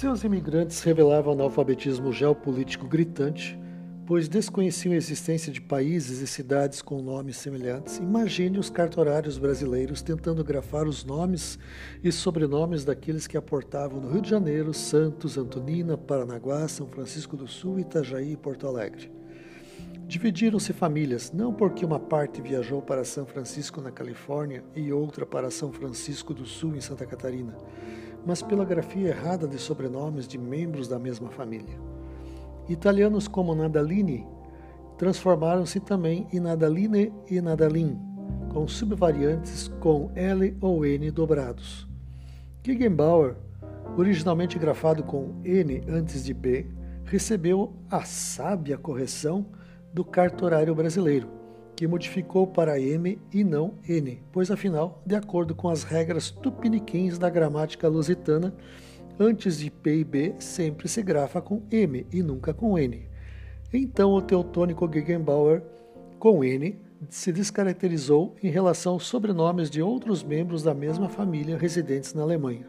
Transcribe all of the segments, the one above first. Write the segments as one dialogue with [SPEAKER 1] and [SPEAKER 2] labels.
[SPEAKER 1] Seus imigrantes revelavam analfabetismo geopolítico gritante, pois desconheciam a existência de países e cidades com nomes semelhantes. Imagine os cartorários brasileiros tentando grafar os nomes e sobrenomes daqueles que aportavam no Rio de Janeiro, Santos, Antonina, Paranaguá, São Francisco do Sul, Itajaí e Porto Alegre. Dividiram-se famílias, não porque uma parte viajou para São Francisco, na Califórnia, e outra para São Francisco do Sul, em Santa Catarina, mas pela grafia errada de sobrenomes de membros da mesma família. Italianos como Nadalini transformaram-se também em Nadaline e Nadalin, com subvariantes com L ou N dobrados. Giggenbauer, originalmente grafado com N antes de B, recebeu a sábia correção do cartorário brasileiro, que modificou para M e não N, pois afinal, de acordo com as regras tupiniquins da gramática lusitana, antes de P e B sempre se grafa com M e nunca com N. Então o teutônico Gegenbauer, com N, se descaracterizou em relação aos sobrenomes de outros membros da mesma família residentes na Alemanha.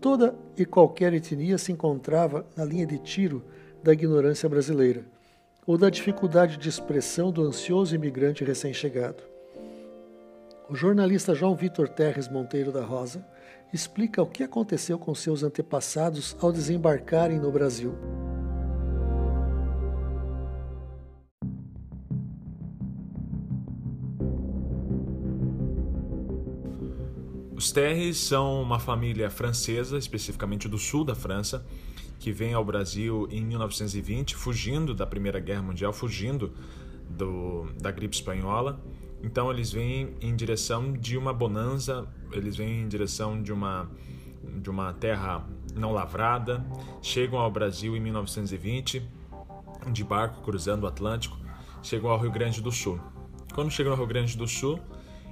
[SPEAKER 1] Toda e qualquer etnia se encontrava na linha de tiro da ignorância brasileira ou da dificuldade de expressão do ansioso imigrante recém-chegado. O jornalista João Vitor Terres Monteiro da Rosa explica o que aconteceu com seus antepassados ao desembarcarem no Brasil.
[SPEAKER 2] Os Terres são uma família francesa, especificamente do sul da França, que vem ao Brasil em 1920, fugindo da Primeira Guerra Mundial, fugindo do, da gripe espanhola. Então eles vêm em direção de uma bonança, eles vêm em direção de uma de uma terra não lavrada, chegam ao Brasil em 1920 de barco cruzando o Atlântico, chegam ao Rio Grande do Sul. Quando chegam ao Rio Grande do Sul,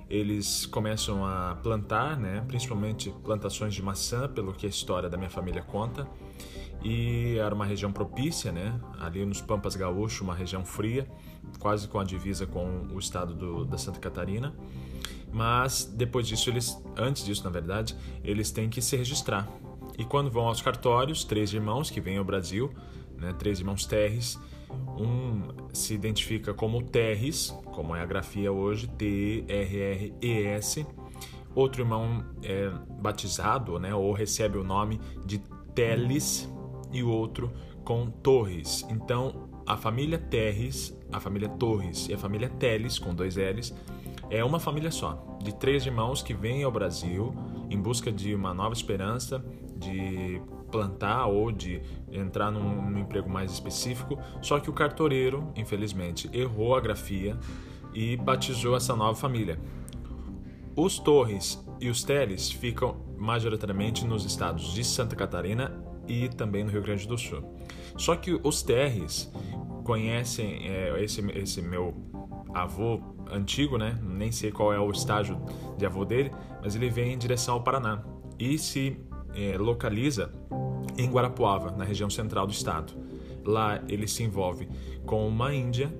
[SPEAKER 2] eles começam a plantar, né, principalmente plantações de maçã, pelo que a história da minha família conta e era uma região propícia, né? Ali nos Pampas Gaúcho, uma região fria, quase com a divisa com o estado do, da Santa Catarina. Mas depois disso, eles, antes disso, na verdade, eles têm que se registrar. E quando vão aos cartórios, três irmãos que vêm ao Brasil, né? Três irmãos Terres, um se identifica como Terres, como é a grafia hoje, T-R-R-E-S. Outro irmão é batizado, né, ou recebe o nome de Teles, e o outro com Torres. Então, a família Terres, a família Torres e a família Teles, com dois L's, é uma família só, de três irmãos que vêm ao Brasil em busca de uma nova esperança, de plantar ou de entrar num, num emprego mais específico. Só que o cartoreiro, infelizmente, errou a grafia e batizou essa nova família. Os Torres e os Teles ficam majoritariamente nos estados de Santa Catarina e também no Rio Grande do Sul. Só que os terres conhecem é, esse, esse meu avô antigo, né? Nem sei qual é o estágio de avô dele, mas ele vem em direção ao Paraná e se é, localiza em Guarapuava, na região central do estado. Lá ele se envolve com uma índia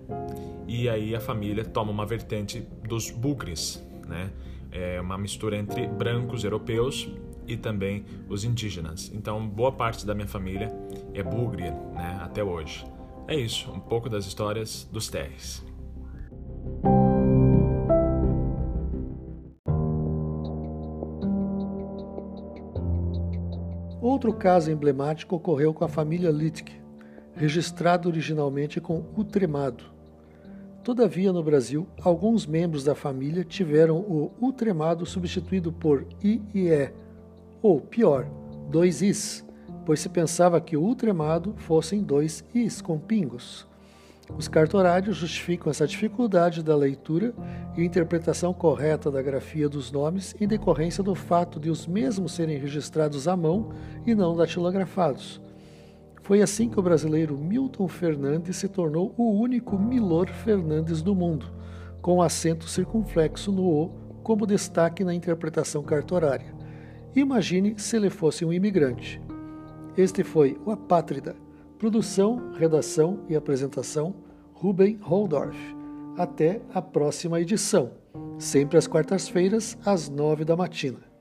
[SPEAKER 2] e aí a família toma uma vertente dos bugres, né? É uma mistura entre brancos europeus e também os indígenas. Então, boa parte da minha família é bugre, né, até hoje. É isso, um pouco das histórias dos terres.
[SPEAKER 1] Outro caso emblemático ocorreu com a família Littke, registrado originalmente com Utremado. Todavia, no Brasil, alguns membros da família tiveram o Utremado substituído por IE, ou pior, dois is, pois se pensava que o ultremado fossem dois is com pingos. Os cartorários justificam essa dificuldade da leitura e interpretação correta da grafia dos nomes em decorrência do fato de os mesmos serem registrados à mão e não datilografados. Foi assim que o brasileiro Milton Fernandes se tornou o único Milor Fernandes do mundo, com acento circunflexo no O como destaque na interpretação cartorária. Imagine se ele fosse um imigrante. Este foi o Apátrida. Produção, redação e apresentação, Ruben Holdorf. Até a próxima edição, sempre às quartas-feiras, às nove da matina.